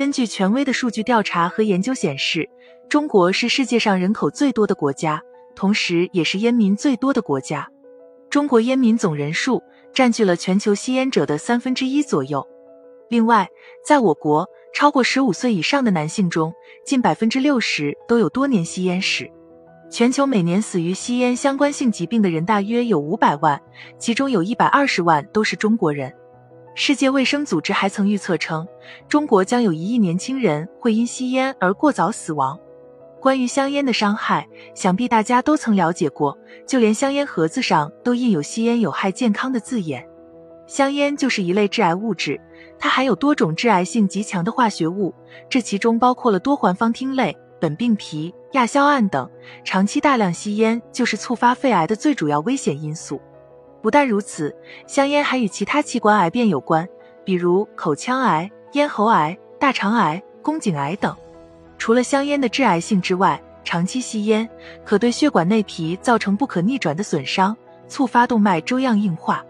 根据权威的数据调查和研究显示，中国是世界上人口最多的国家，同时也是烟民最多的国家。中国烟民总人数占据了全球吸烟者的三分之一左右。另外，在我国，超过十五岁以上的男性中，近百分之六十都有多年吸烟史。全球每年死于吸烟相关性疾病的人大约有五百万，其中有一百二十万都是中国人。世界卫生组织还曾预测称，中国将有一亿年轻人会因吸烟而过早死亡。关于香烟的伤害，想必大家都曾了解过，就连香烟盒子上都印有“吸烟有害健康”的字眼。香烟就是一类致癌物质，它含有多种致癌性极强的化学物，这其中包括了多环芳烃类、苯并芘、亚硝胺等。长期大量吸烟就是促发肺癌的最主要危险因素。不但如此，香烟还与其他器官癌变有关，比如口腔癌、咽喉癌、大肠癌、宫颈癌等。除了香烟的致癌性之外，长期吸烟可对血管内皮造成不可逆转的损伤，促发动脉粥样硬化。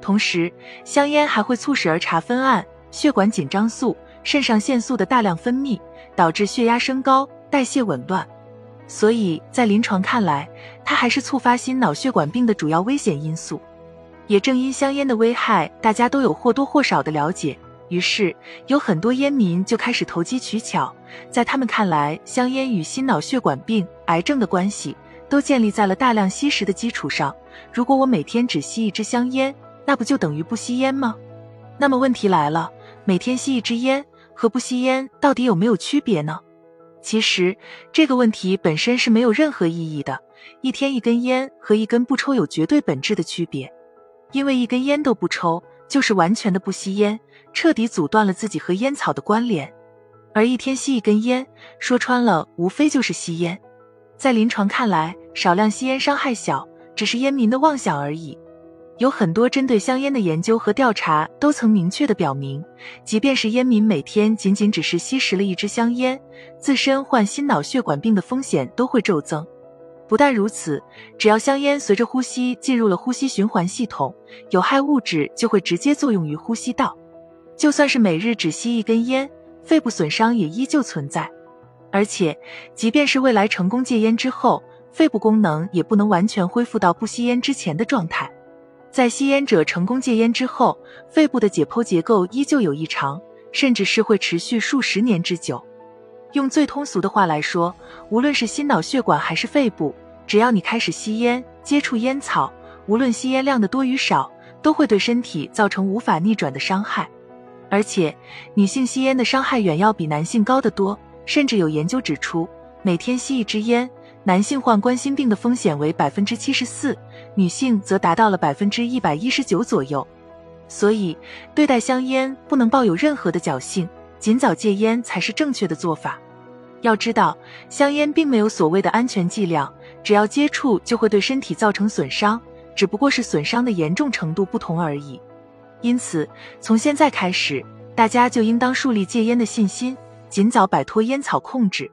同时，香烟还会促使儿茶酚胺、血管紧张素、肾上腺素的大量分泌，导致血压升高、代谢紊乱。所以在临床看来，它还是促发心脑血管病的主要危险因素。也正因香烟的危害，大家都有或多或少的了解，于是有很多烟民就开始投机取巧。在他们看来，香烟与心脑血管病、癌症的关系都建立在了大量吸食的基础上。如果我每天只吸一支香烟，那不就等于不吸烟吗？那么问题来了，每天吸一支烟和不吸烟到底有没有区别呢？其实这个问题本身是没有任何意义的。一天一根烟和一根不抽有绝对本质的区别，因为一根烟都不抽，就是完全的不吸烟，彻底阻断了自己和烟草的关联。而一天吸一根烟，说穿了，无非就是吸烟。在临床看来，少量吸烟伤害小，只是烟民的妄想而已。有很多针对香烟的研究和调查都曾明确的表明，即便是烟民每天仅仅只是吸食了一支香烟，自身患心脑血管病的风险都会骤增。不但如此，只要香烟随着呼吸进入了呼吸循环系统，有害物质就会直接作用于呼吸道。就算是每日只吸一根烟，肺部损伤也依旧存在。而且，即便是未来成功戒烟之后，肺部功能也不能完全恢复到不吸烟之前的状态。在吸烟者成功戒烟之后，肺部的解剖结构依旧有异常，甚至是会持续数十年之久。用最通俗的话来说，无论是心脑血管还是肺部，只要你开始吸烟、接触烟草，无论吸烟量的多与少，都会对身体造成无法逆转的伤害。而且，女性吸烟的伤害远要比男性高得多，甚至有研究指出，每天吸一支烟。男性患冠心病的风险为百分之七十四，女性则达到了百分之一百一十九左右。所以，对待香烟不能抱有任何的侥幸，尽早戒烟才是正确的做法。要知道，香烟并没有所谓的安全剂量，只要接触就会对身体造成损伤，只不过是损伤的严重程度不同而已。因此，从现在开始，大家就应当树立戒烟的信心，尽早摆脱烟草控制。